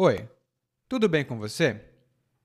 Oi, tudo bem com você?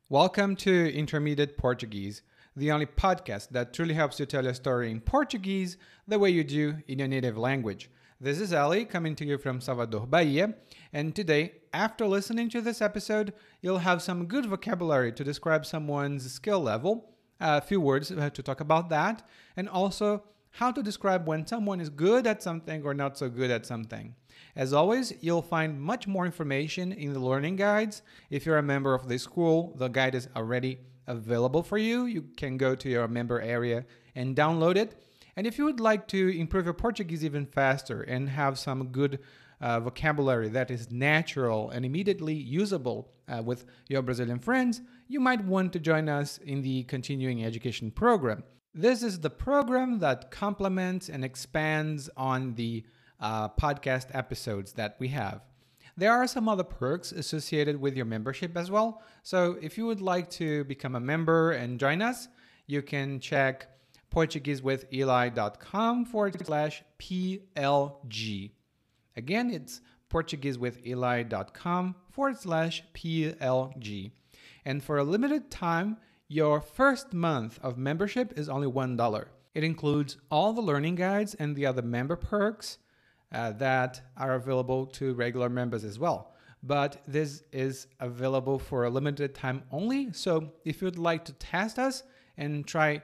Welcome to Intermediate Portuguese, the only podcast that truly helps you tell your story in Portuguese the way you do in your native language. This is Ali coming to you from Salvador, Bahia, and today, after listening to this episode, you'll have some good vocabulary to describe someone's skill level, a few words to talk about that, and also how to describe when someone is good at something or not so good at something. As always, you'll find much more information in the learning guides. If you're a member of the school, the guide is already available for you. You can go to your member area and download it. And if you would like to improve your Portuguese even faster and have some good uh, vocabulary that is natural and immediately usable uh, with your Brazilian friends, you might want to join us in the continuing education program. This is the program that complements and expands on the uh, podcast episodes that we have. There are some other perks associated with your membership as well. So if you would like to become a member and join us, you can check PortugueseWithEli.com forward slash PLG. Again, it's PortugueseWithEli.com forward slash PLG. And for a limited time, your first month of membership is only $1. It includes all the learning guides and the other member perks uh, that are available to regular members as well. But this is available for a limited time only. So if you'd like to test us and try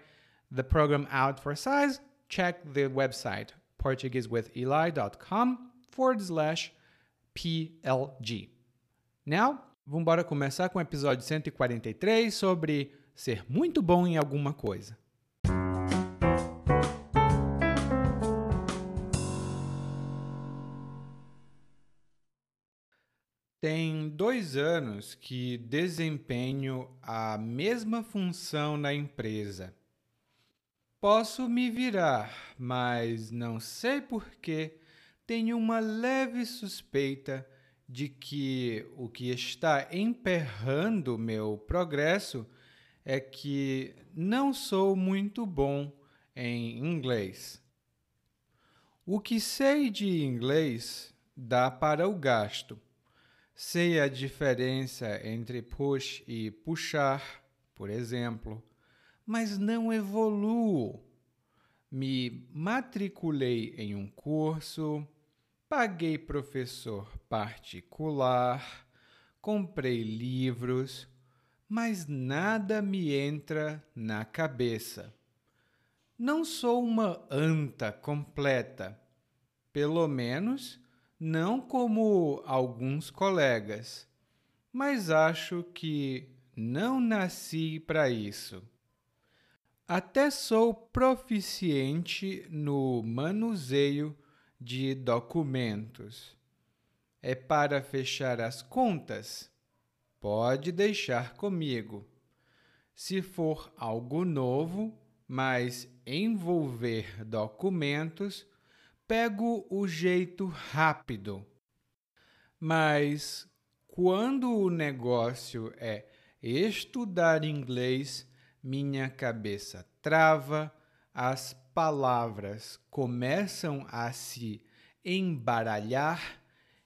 the program out for size, check the website portuguesewitheli.com forward slash PLG. Now, vamos começar com o episódio 143 sobre ser muito bom em alguma coisa. Tem dois anos que desempenho a mesma função na empresa. Posso me virar, mas não sei por que tenho uma leve suspeita de que o que está emperrando meu progresso é que não sou muito bom em inglês. O que sei de inglês dá para o gasto. Sei a diferença entre push e puxar, por exemplo, mas não evoluo. Me matriculei em um curso, paguei professor particular, comprei livros, mas nada me entra na cabeça. Não sou uma anta completa, pelo menos não como alguns colegas, mas acho que não nasci para isso. Até sou proficiente no manuseio de documentos. É para fechar as contas? Pode deixar comigo. Se for algo novo, mas envolver documentos, pego o jeito rápido. Mas quando o negócio é estudar inglês, minha cabeça trava, as palavras começam a se embaralhar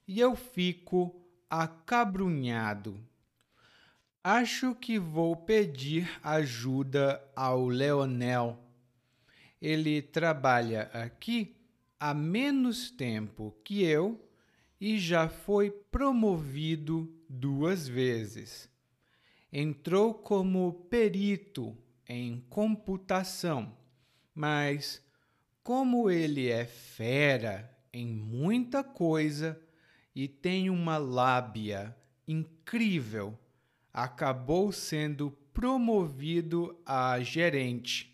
e eu fico acabrunhado. Acho que vou pedir ajuda ao Leonel. Ele trabalha aqui há menos tempo que eu e já foi promovido duas vezes. Entrou como perito em computação, mas como ele é fera em muita coisa e tem uma lábia incrível, acabou sendo promovido a gerente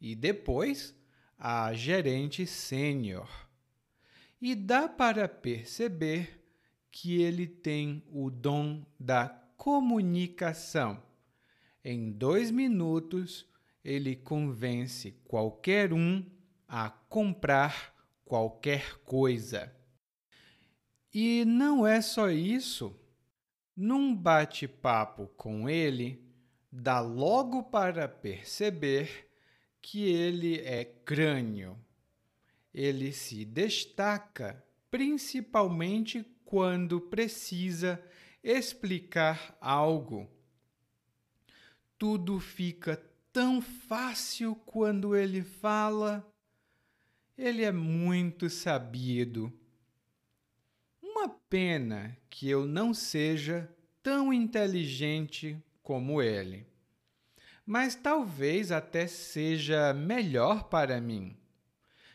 e depois a gerente sênior. E dá para perceber que ele tem o dom da comunicação. Em dois minutos, ele convence qualquer um a comprar qualquer coisa. E não é só isso. Num bate-papo com ele, dá logo para perceber que ele é crânio. Ele se destaca principalmente quando precisa explicar algo. Tudo fica tão fácil quando ele fala. Ele é muito sabido. Uma pena que eu não seja tão inteligente como ele. Mas talvez até seja melhor para mim.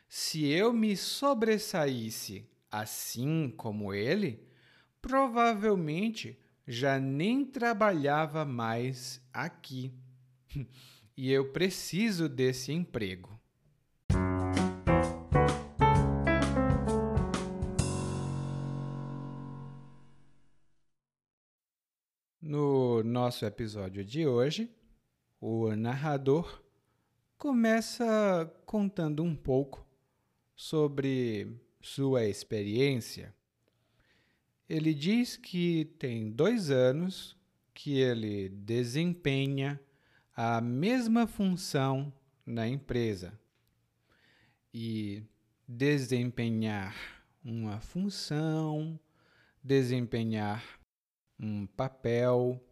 Se eu me sobressaísse assim como ele, provavelmente já nem trabalhava mais aqui. e eu preciso desse emprego. Nosso episódio de hoje, o narrador começa contando um pouco sobre sua experiência. Ele diz que tem dois anos que ele desempenha a mesma função na empresa. E desempenhar uma função, desempenhar um papel,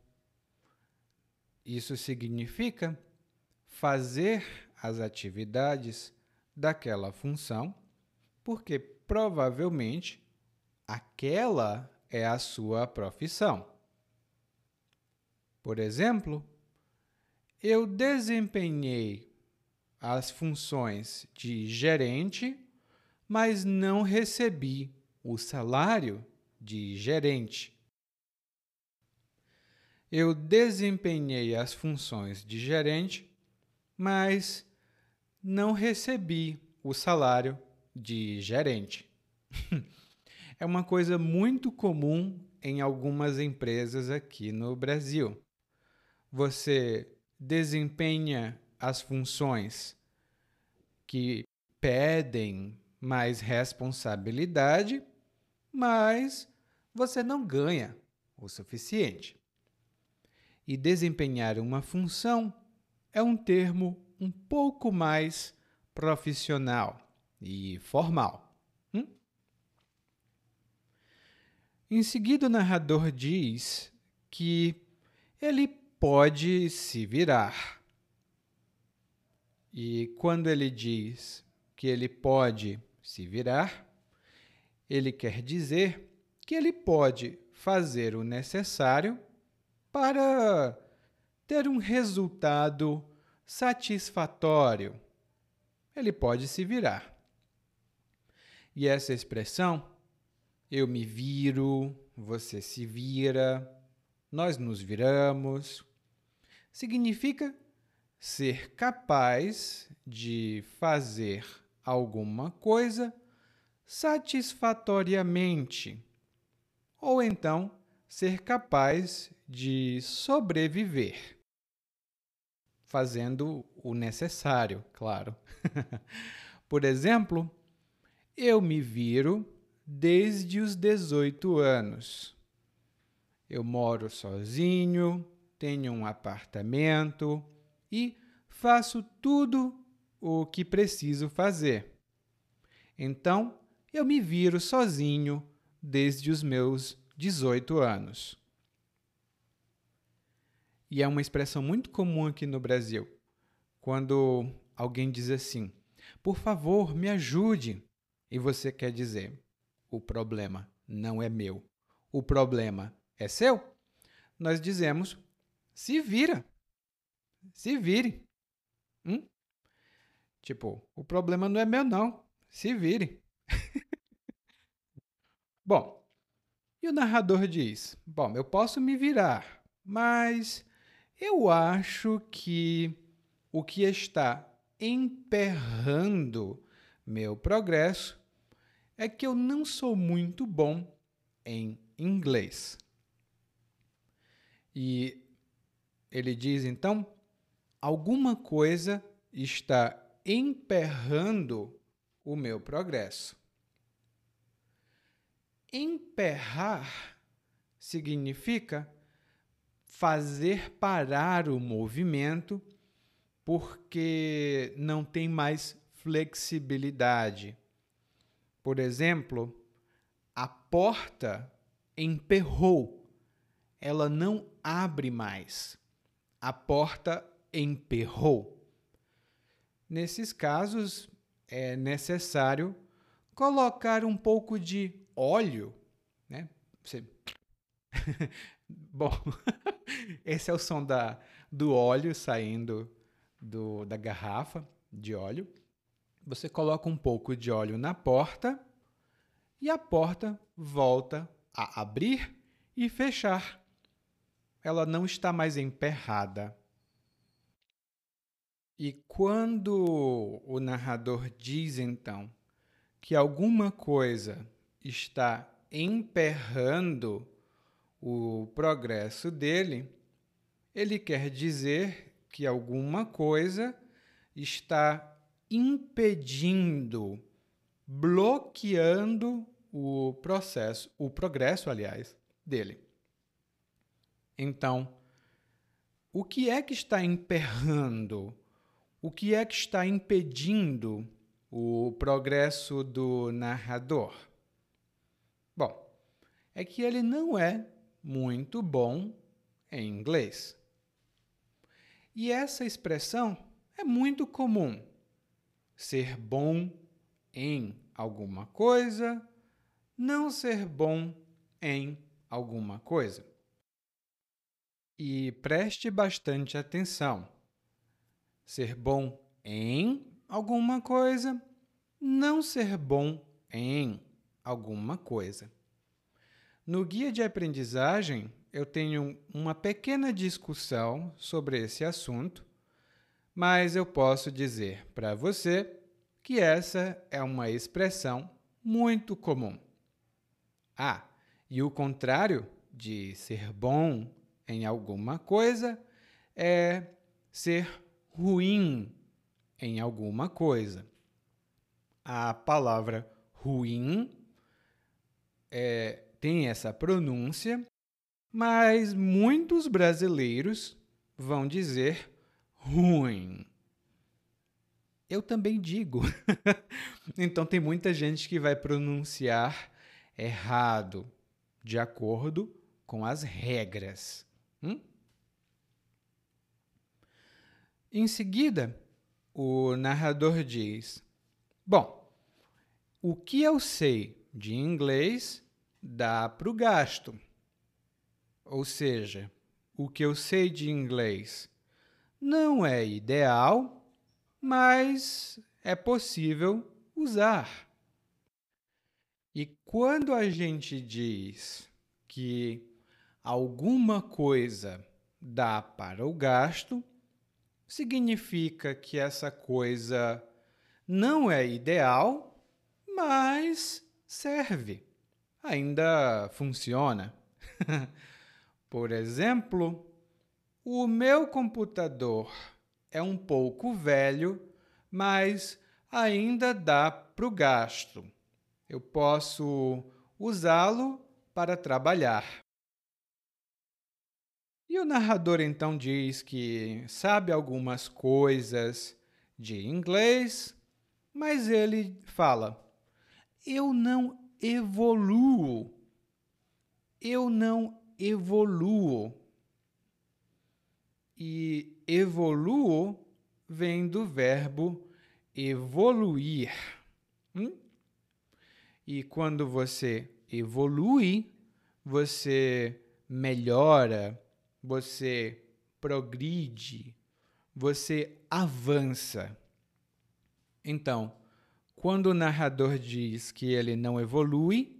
isso significa fazer as atividades daquela função, porque provavelmente aquela é a sua profissão. Por exemplo, eu desempenhei as funções de gerente, mas não recebi o salário de gerente. Eu desempenhei as funções de gerente, mas não recebi o salário de gerente. é uma coisa muito comum em algumas empresas aqui no Brasil. Você desempenha as funções que pedem mais responsabilidade, mas você não ganha o suficiente. E desempenhar uma função é um termo um pouco mais profissional e formal. Hum? Em seguida, o narrador diz que ele pode se virar. E quando ele diz que ele pode se virar, ele quer dizer que ele pode fazer o necessário para ter um resultado satisfatório. Ele pode se virar. E essa expressão, eu me viro, você se vira, nós nos viramos, significa ser capaz de fazer alguma coisa satisfatoriamente, ou então ser capaz de sobreviver, fazendo o necessário, claro. Por exemplo, eu me viro desde os 18 anos. Eu moro sozinho, tenho um apartamento e faço tudo o que preciso fazer. Então, eu me viro sozinho desde os meus 18 anos. E é uma expressão muito comum aqui no Brasil, quando alguém diz assim: por favor, me ajude. E você quer dizer: o problema não é meu, o problema é seu? Nós dizemos: se vira, se vire. Hum? Tipo, o problema não é meu, não, se vire. Bom, e o narrador diz: Bom, eu posso me virar, mas eu acho que o que está emperrando meu progresso é que eu não sou muito bom em inglês. E ele diz então: alguma coisa está emperrando o meu progresso. Emperrar significa fazer parar o movimento porque não tem mais flexibilidade. Por exemplo, a porta emperrou, ela não abre mais. A porta emperrou. Nesses casos, é necessário colocar um pouco de óleo, né? Você... Bom, esse é o som da, do óleo saindo do, da garrafa de óleo. Você coloca um pouco de óleo na porta e a porta volta a abrir e fechar. Ela não está mais emperrada. E quando o narrador diz então que alguma coisa está emperrando o progresso dele, ele quer dizer que alguma coisa está impedindo, bloqueando o processo, o progresso, aliás, dele. Então, o que é que está emperrando? O que é que está impedindo o progresso do narrador? Bom, é que ele não é muito bom em inglês. E essa expressão é muito comum. Ser bom em alguma coisa, não ser bom em alguma coisa. E preste bastante atenção. Ser bom em alguma coisa, não ser bom em alguma coisa. No guia de aprendizagem, eu tenho uma pequena discussão sobre esse assunto, mas eu posso dizer para você que essa é uma expressão muito comum. Ah, e o contrário de ser bom em alguma coisa é ser ruim em alguma coisa. A palavra ruim é, tem essa pronúncia mas muitos brasileiros vão dizer ruim. Eu também digo. então tem muita gente que vai pronunciar errado, de acordo com as regras. Hum? Em seguida, o narrador diz: Bom, o que eu sei de inglês dá para o gasto. Ou seja, o que eu sei de inglês não é ideal, mas é possível usar. E quando a gente diz que alguma coisa dá para o gasto, significa que essa coisa não é ideal, mas serve, ainda funciona. Por exemplo, o meu computador é um pouco velho, mas ainda dá para o gasto. Eu posso usá-lo para trabalhar. E o narrador então diz que sabe algumas coisas de inglês, mas ele fala: eu não evoluo, eu não evoluo. E evoluo vem do verbo evoluir. Hum? E quando você evolui, você melhora, você progride, você avança. Então, quando o narrador diz que ele não evolui,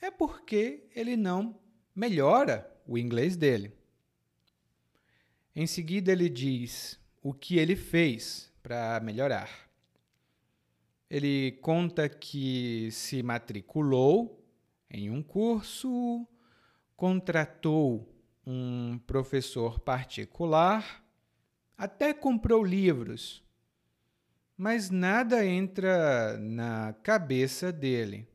é porque ele não melhora o inglês dele. Em seguida, ele diz o que ele fez para melhorar. Ele conta que se matriculou em um curso, contratou um professor particular, até comprou livros, mas nada entra na cabeça dele.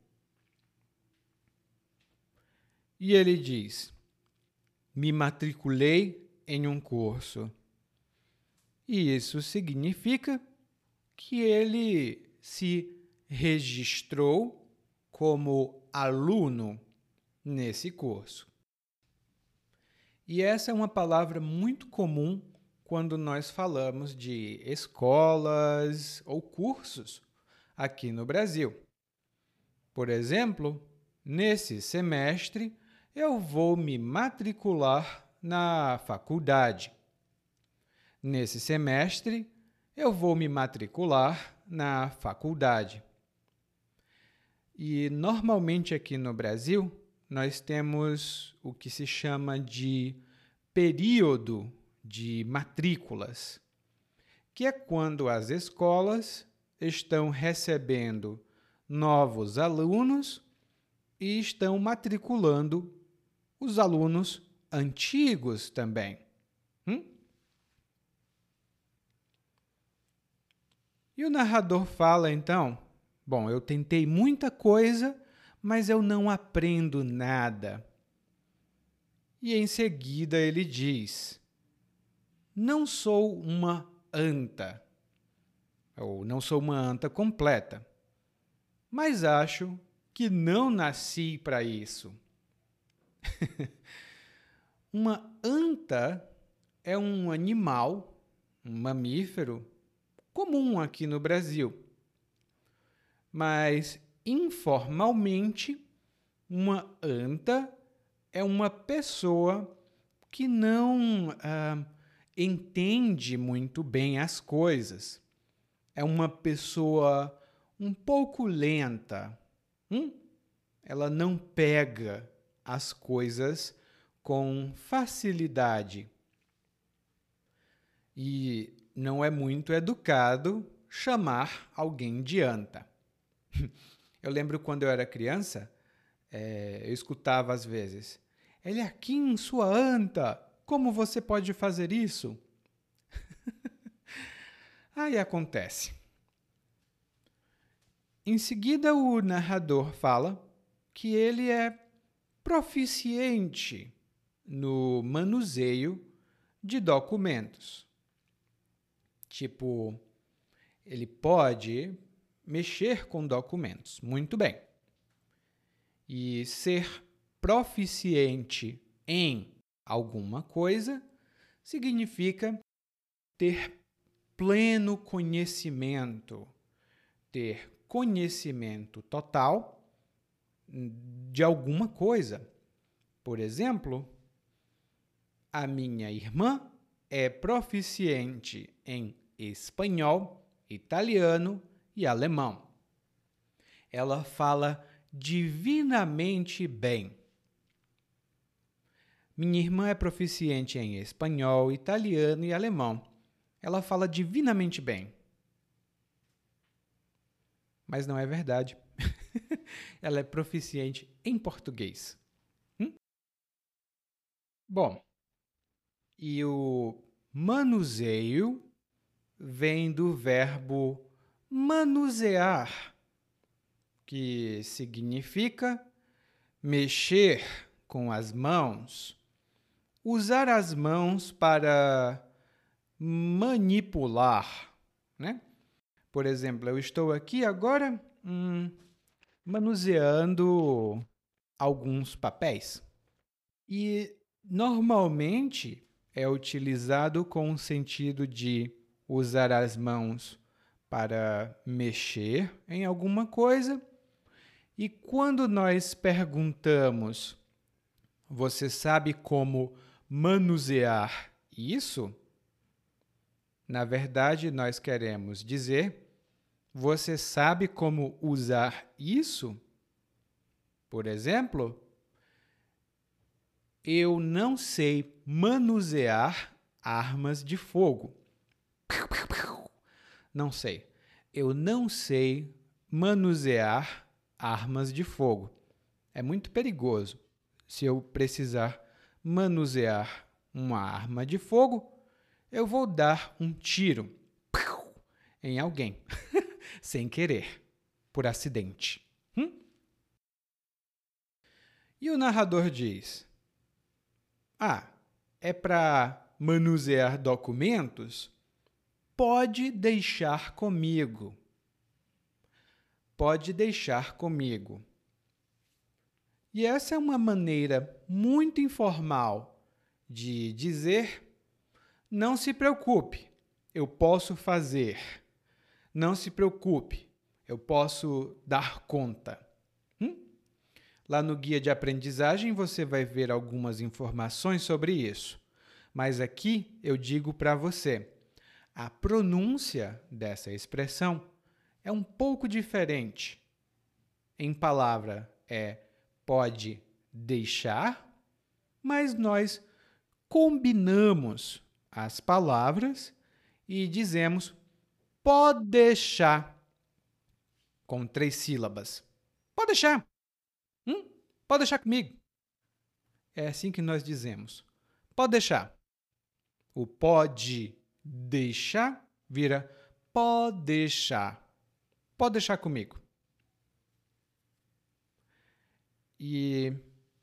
E ele diz: Me matriculei em um curso. E isso significa que ele se registrou como aluno nesse curso. E essa é uma palavra muito comum quando nós falamos de escolas ou cursos aqui no Brasil. Por exemplo, nesse semestre eu vou me matricular na faculdade. Nesse semestre eu vou me matricular na faculdade. E normalmente aqui no Brasil, nós temos o que se chama de período de matrículas, que é quando as escolas estão recebendo novos alunos e estão matriculando os alunos antigos também. Hum? E o narrador fala então: Bom, eu tentei muita coisa, mas eu não aprendo nada. E em seguida ele diz: Não sou uma anta, ou não sou uma anta completa, mas acho que não nasci para isso. uma anta é um animal, um mamífero comum aqui no Brasil. Mas, informalmente, uma anta é uma pessoa que não ah, entende muito bem as coisas. É uma pessoa um pouco lenta. Hum? Ela não pega as coisas com facilidade. E não é muito educado chamar alguém de anta. Eu lembro quando eu era criança, é, eu escutava às vezes: Ele é aqui em sua anta, como você pode fazer isso? Aí acontece. Em seguida, o narrador fala que ele é proficiente no manuseio de documentos. Tipo, ele pode mexer com documentos. Muito bem. E ser proficiente em alguma coisa significa ter pleno conhecimento, ter conhecimento total de alguma coisa. Por exemplo, a minha irmã é proficiente em espanhol, italiano e alemão. Ela fala divinamente bem. Minha irmã é proficiente em espanhol, italiano e alemão. Ela fala divinamente bem. Mas não é verdade. Ela é proficiente em português. Hum? Bom, e o manuseio vem do verbo manusear, que significa mexer com as mãos, usar as mãos para manipular, né? Por exemplo, eu estou aqui agora hum, manuseando alguns papéis e normalmente é utilizado com o sentido de usar as mãos para mexer em alguma coisa. E quando nós perguntamos, você sabe como manusear isso? Na verdade, nós queremos dizer, você sabe como usar isso? Por exemplo, eu não sei manusear armas de fogo. Não sei. Eu não sei manusear armas de fogo. É muito perigoso. Se eu precisar manusear uma arma de fogo, eu vou dar um tiro em alguém, sem querer, por acidente. Hum? E o narrador diz: ah, é para manusear documentos? Pode deixar comigo. Pode deixar comigo. E essa é uma maneira muito informal de dizer: não se preocupe, eu posso fazer. Não se preocupe, eu posso dar conta. Hum? Lá no guia de aprendizagem você vai ver algumas informações sobre isso. Mas aqui eu digo para você: a pronúncia dessa expressão é um pouco diferente. Em palavra é pode deixar, mas nós combinamos as palavras e dizemos pode deixar com três sílabas. Pode deixar. Hum? Pode deixar comigo. É assim que nós dizemos. Pode deixar. O pode deixar vira pode deixar. Pode deixar comigo. E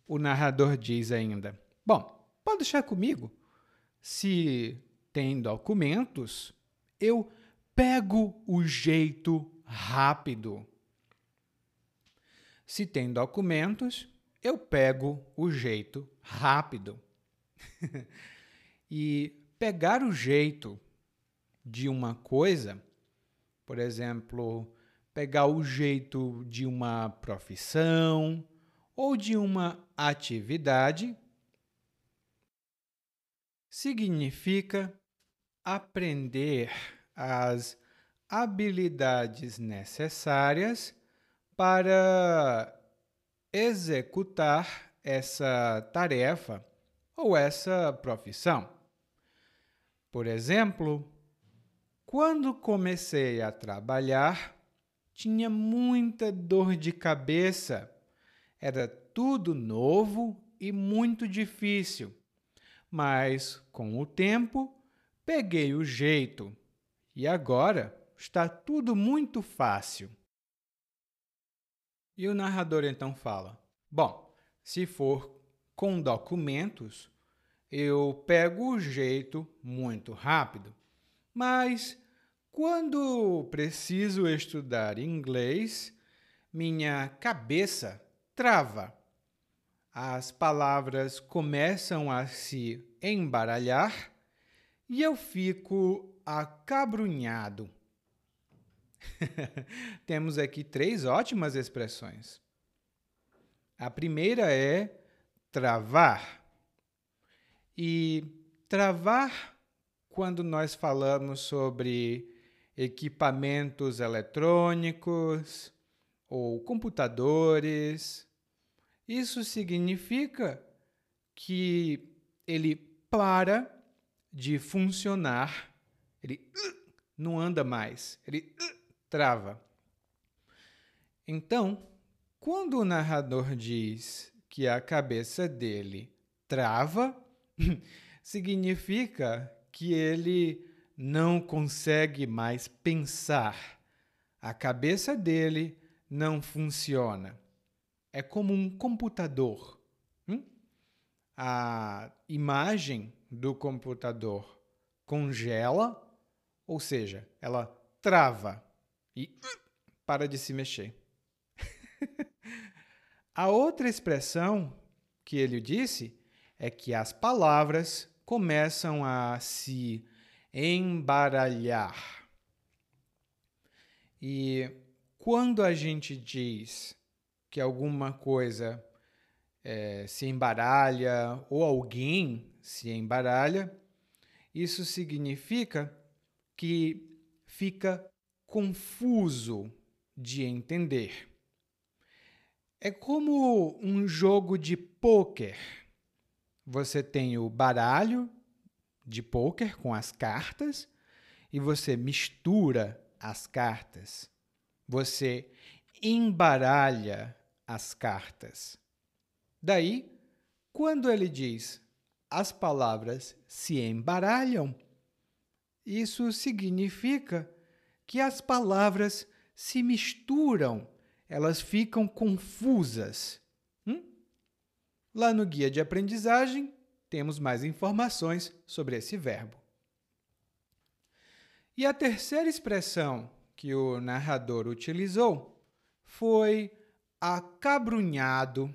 o narrador diz ainda: Bom, pode deixar comigo. Se tem documentos, eu pego o jeito rápido. Se tem documentos, eu pego o jeito rápido. e pegar o jeito de uma coisa, por exemplo, pegar o jeito de uma profissão ou de uma atividade, significa aprender as habilidades necessárias para executar essa tarefa ou essa profissão. Por exemplo, quando comecei a trabalhar, tinha muita dor de cabeça. Era tudo novo e muito difícil. Mas, com o tempo, peguei o jeito e agora está tudo muito fácil. E o narrador então fala: Bom, se for com documentos, eu pego o jeito muito rápido, mas quando preciso estudar inglês, minha cabeça trava. As palavras começam a se embaralhar e eu fico acabrunhado. Temos aqui três ótimas expressões. A primeira é travar. E travar, quando nós falamos sobre equipamentos eletrônicos ou computadores, isso significa que ele para de funcionar, ele não anda mais, ele trava. Então, quando o narrador diz que a cabeça dele trava, significa que ele não consegue mais pensar. A cabeça dele não funciona. É como um computador. Hum? A imagem do computador congela, ou seja, ela trava e para de se mexer. A outra expressão que ele disse é que as palavras começam a se embaralhar. E quando a gente diz que alguma coisa é, se embaralha ou alguém se embaralha, isso significa que fica confuso de entender. É como um jogo de pôquer. Você tem o baralho de pôquer com as cartas e você mistura as cartas. Você embaralha as cartas. Daí, quando ele diz as palavras se embaralham, isso significa que as palavras se misturam elas ficam confusas. Hum? Lá no guia de aprendizagem, temos mais informações sobre esse verbo. E a terceira expressão que o narrador utilizou foi acabrunhado.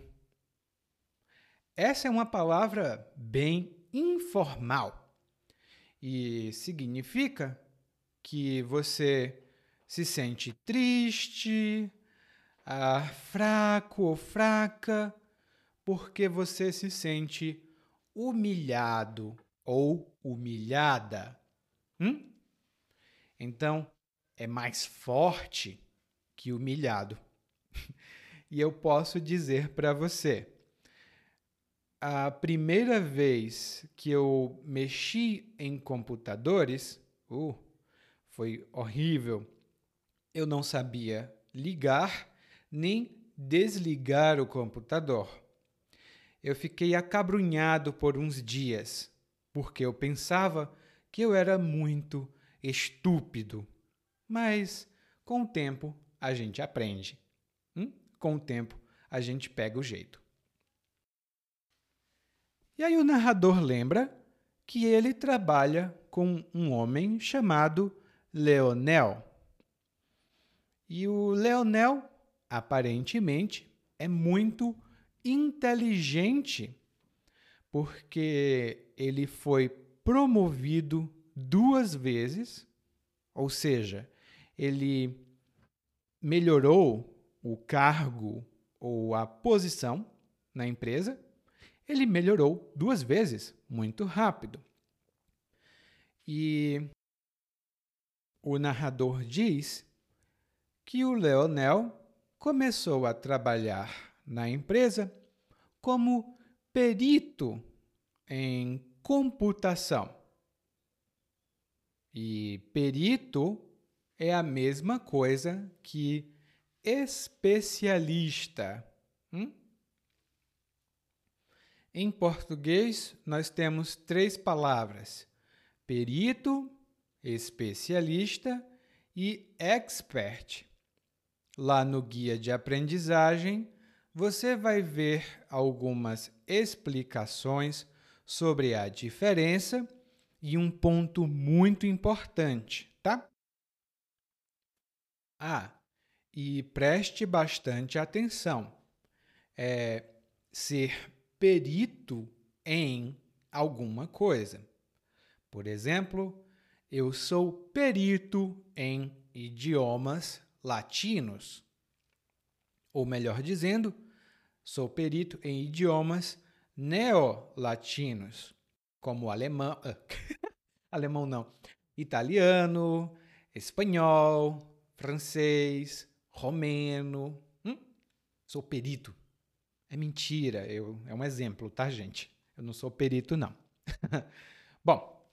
Essa é uma palavra bem informal. E significa que você se sente triste, ah, fraco ou fraca, porque você se sente humilhado ou humilhada. Hum? Então, é mais forte que humilhado. e eu posso dizer para você: a primeira vez que eu mexi em computadores, uh, foi horrível. Eu não sabia ligar nem desligar o computador. Eu fiquei acabrunhado por uns dias, porque eu pensava que eu era muito estúpido. Mas com o tempo a gente aprende. Hum? Com o tempo a gente pega o jeito. E aí o narrador lembra que ele trabalha com um homem chamado Leonel. E o Leonel, aparentemente, é muito inteligente, porque ele foi promovido duas vezes, ou seja, ele melhorou o cargo ou a posição na empresa, ele melhorou duas vezes, muito rápido. E o narrador diz que o Leonel começou a trabalhar na empresa como perito em computação. E perito é a mesma coisa que especialista. Hum? Em português, nós temos três palavras: perito, especialista e expert. Lá no guia de aprendizagem, você vai ver algumas explicações sobre a diferença e um ponto muito importante, tá? Ah, e preste bastante atenção. É ser perito em alguma coisa. Por exemplo, eu sou perito em idiomas latinos. Ou melhor dizendo, sou perito em idiomas neolatinos, como alemão, alemão não, italiano, espanhol, francês, romeno. Hum? Sou perito. É mentira, eu, é um exemplo, tá, gente? Eu não sou perito, não. Bom,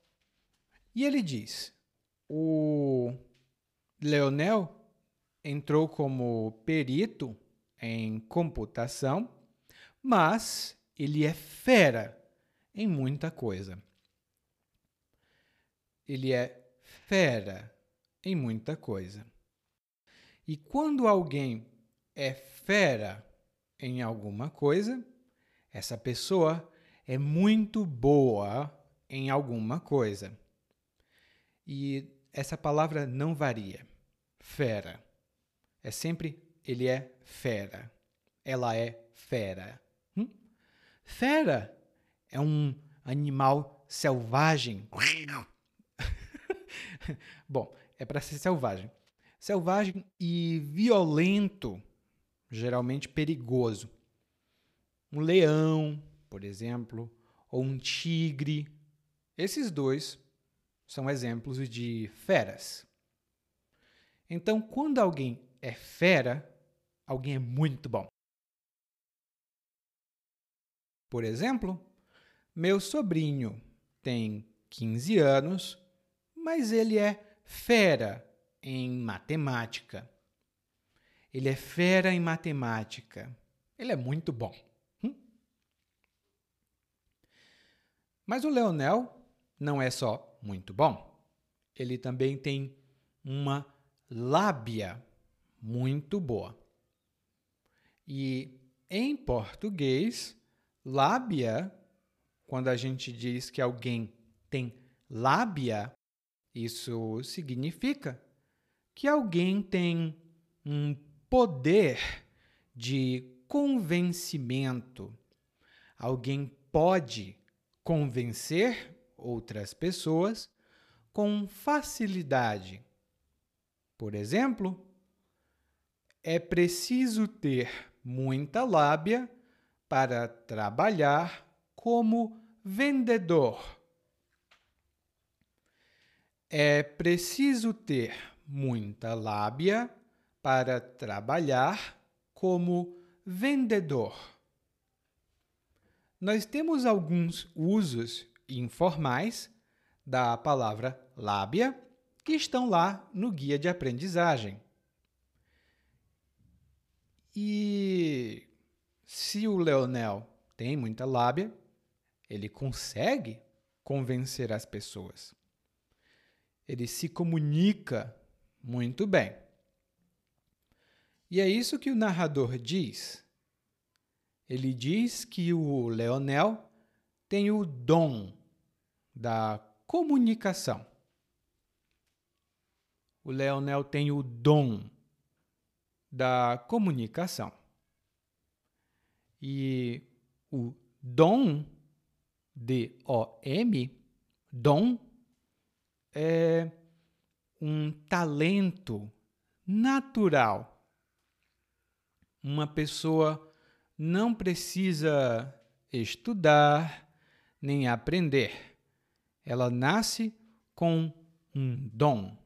e ele diz: o Leonel entrou como perito em computação, mas ele é fera em muita coisa. Ele é fera em muita coisa. E quando alguém é fera em alguma coisa, essa pessoa é muito boa em alguma coisa. E essa palavra não varia. Fera. É sempre ele é fera. Ela é fera. Hum? Fera é um animal selvagem. Bom, é para ser selvagem. Selvagem e violento, geralmente perigoso. Um leão, por exemplo, ou um tigre. Esses dois são exemplos de feras. Então, quando alguém é fera, alguém é muito bom. Por exemplo, meu sobrinho tem 15 anos, mas ele é fera em matemática. Ele é fera em matemática. Ele é muito bom. Hum? Mas o Leonel não é só muito bom, ele também tem uma lábia muito boa. E em português, lábia, quando a gente diz que alguém tem lábia, isso significa que alguém tem um poder de convencimento. Alguém pode convencer outras pessoas com facilidade. Por exemplo, é preciso ter muita lábia para trabalhar como vendedor. É preciso ter muita lábia para trabalhar como vendedor. Nós temos alguns usos informais da palavra lábia que estão lá no guia de aprendizagem. E se o Leonel tem muita lábia, ele consegue convencer as pessoas. Ele se comunica muito bem. E é isso que o narrador diz. Ele diz que o Leonel tem o dom da comunicação. O Leonel tem o dom da comunicação. E o dom, D-O-M, dom, é um talento natural. Uma pessoa não precisa estudar nem aprender. Ela nasce com um dom.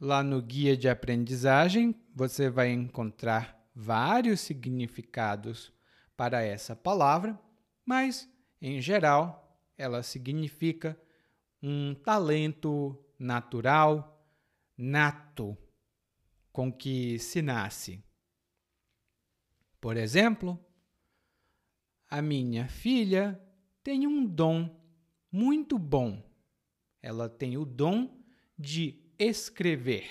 Lá no guia de aprendizagem, você vai encontrar vários significados para essa palavra, mas, em geral, ela significa um talento natural, nato, com que se nasce. Por exemplo, a minha filha tem um dom muito bom. Ela tem o dom de escrever.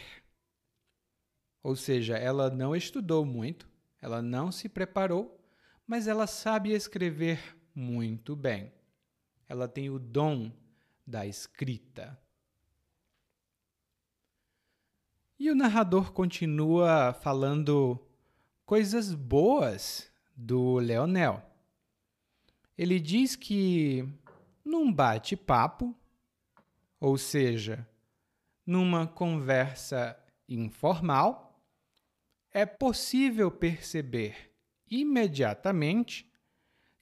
Ou seja, ela não estudou muito, ela não se preparou, mas ela sabe escrever muito bem. Ela tem o dom da escrita. E o narrador continua falando coisas boas do Leonel. Ele diz que num bate-papo, ou seja, numa conversa informal, é possível perceber imediatamente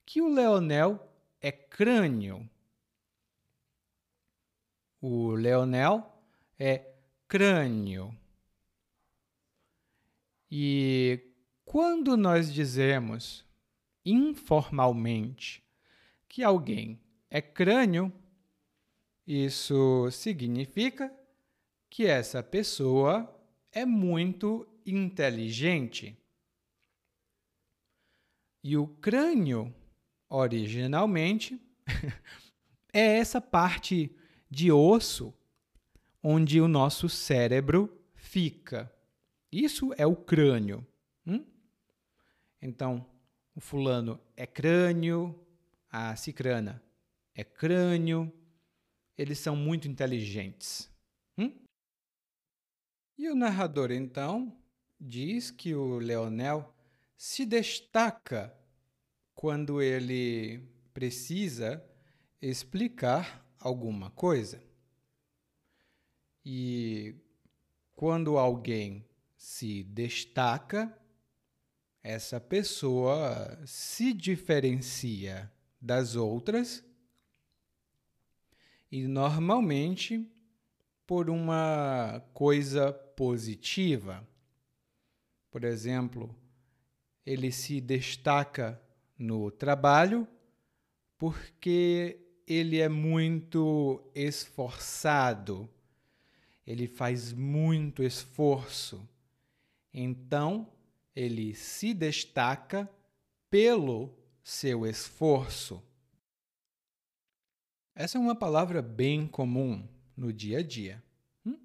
que o Leonel é crânio. O Leonel é crânio. E quando nós dizemos informalmente que alguém é crânio, isso significa que essa pessoa é muito inteligente. E o crânio, originalmente, é essa parte de osso onde o nosso cérebro fica. Isso é o crânio. Hum? Então, o fulano é crânio, a cicrana é crânio, eles são muito inteligentes. Hum? E o narrador, então, diz que o Leonel se destaca quando ele precisa explicar alguma coisa. E quando alguém se destaca, essa pessoa se diferencia das outras e normalmente por uma coisa positiva. Por exemplo, ele se destaca no trabalho porque ele é muito esforçado, ele faz muito esforço. Então, ele se destaca pelo seu esforço. Essa é uma palavra bem comum no dia a dia. Hum?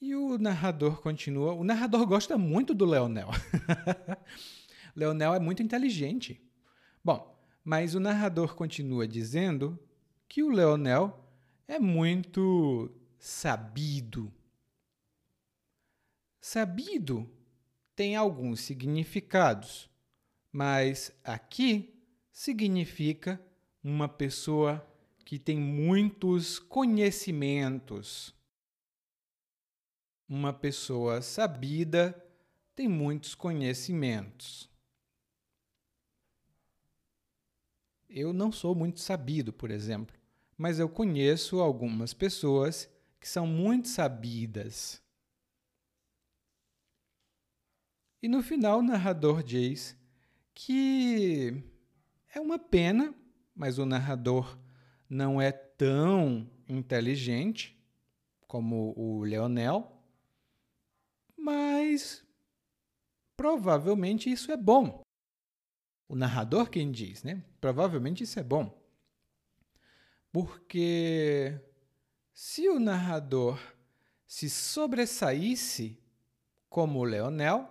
E o narrador continua. O narrador gosta muito do Leonel. Leonel é muito inteligente. Bom, mas o narrador continua dizendo que o Leonel é muito sabido. Sabido tem alguns significados, mas aqui significa uma pessoa que tem muitos conhecimentos. Uma pessoa sabida tem muitos conhecimentos. Eu não sou muito sabido, por exemplo, mas eu conheço algumas pessoas que são muito sabidas. E no final, o narrador diz que é uma pena, mas o narrador não é tão inteligente como o Leonel, mas provavelmente isso é bom. O narrador quem diz, né? Provavelmente isso é bom. Porque se o narrador se sobressaísse como o Leonel,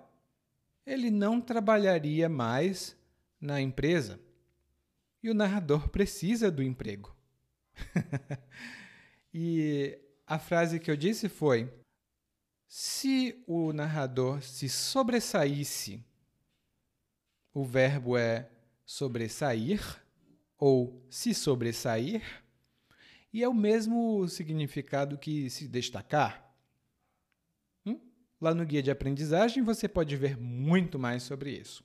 ele não trabalharia mais na empresa. E o narrador precisa do emprego. e a frase que eu disse foi: se o narrador se sobressaísse, o verbo é sobressair ou se sobressair, e é o mesmo significado que se destacar. Hum? Lá no guia de aprendizagem você pode ver muito mais sobre isso.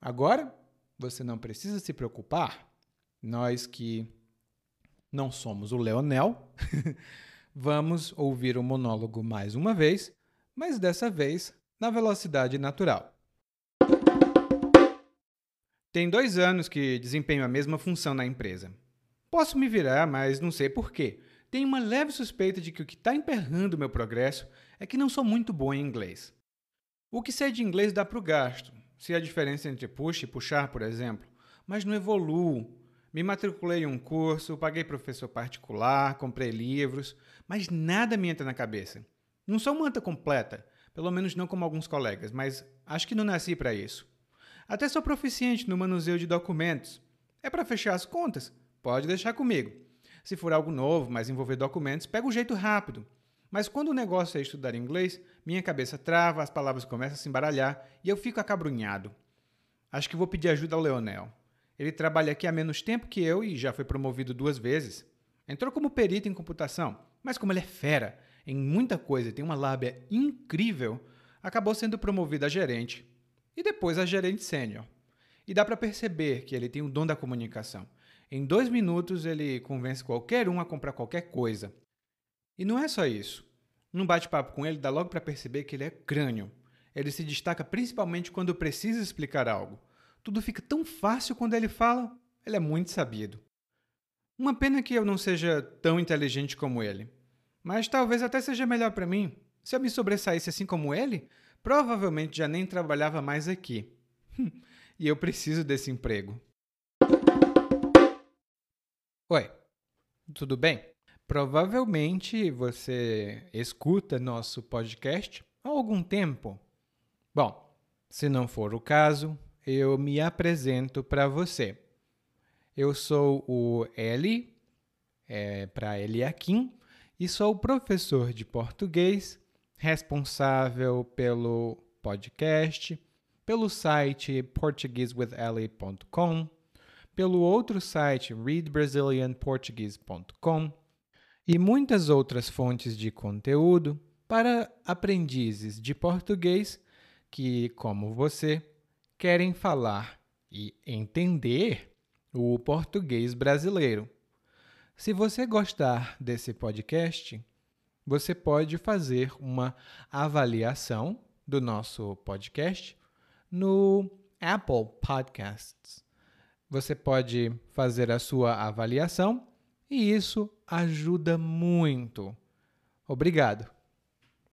Agora, você não precisa se preocupar. Nós que não somos o Leonel, Vamos ouvir o monólogo mais uma vez, mas dessa vez na velocidade natural. Tem dois anos que desempenho a mesma função na empresa. Posso me virar, mas não sei porquê. Tenho uma leve suspeita de que o que está emperrando meu progresso é que não sou muito bom em inglês. O que sei de inglês dá para o gasto, se a diferença entre push e puxar, por exemplo, mas não evoluo, me matriculei em um curso, paguei professor particular, comprei livros, mas nada me entra na cabeça. Não sou manta completa, pelo menos não como alguns colegas, mas acho que não nasci para isso. Até sou proficiente no manuseio de documentos. É para fechar as contas? Pode deixar comigo. Se for algo novo, mas envolver documentos, pega o jeito rápido. Mas quando o negócio é estudar inglês, minha cabeça trava, as palavras começam a se embaralhar e eu fico acabrunhado. Acho que vou pedir ajuda ao Leonel. Ele trabalha aqui há menos tempo que eu e já foi promovido duas vezes. Entrou como perito em computação, mas como ele é fera em muita coisa e tem uma lábia incrível, acabou sendo promovido a gerente e depois a gerente sênior. E dá para perceber que ele tem o dom da comunicação. Em dois minutos ele convence qualquer um a comprar qualquer coisa. E não é só isso. Num bate-papo com ele, dá logo para perceber que ele é crânio. Ele se destaca principalmente quando precisa explicar algo. Tudo fica tão fácil quando ele fala. Ele é muito sabido. Uma pena que eu não seja tão inteligente como ele. Mas talvez até seja melhor para mim. Se eu me sobressaísse assim como ele, provavelmente já nem trabalhava mais aqui. e eu preciso desse emprego. Oi, tudo bem? Provavelmente você escuta nosso podcast há algum tempo. Bom, se não for o caso, eu me apresento para você. Eu sou o Eli, é, para Eliakim, e sou professor de português, responsável pelo podcast, pelo site portuguesewitheli.com, pelo outro site readbrazilianportuguese.com e muitas outras fontes de conteúdo para aprendizes de português que, como você, querem falar e entender o português brasileiro. Se você gostar desse podcast, você pode fazer uma avaliação do nosso podcast no Apple Podcasts. Você pode fazer a sua avaliação e isso ajuda muito. Obrigado.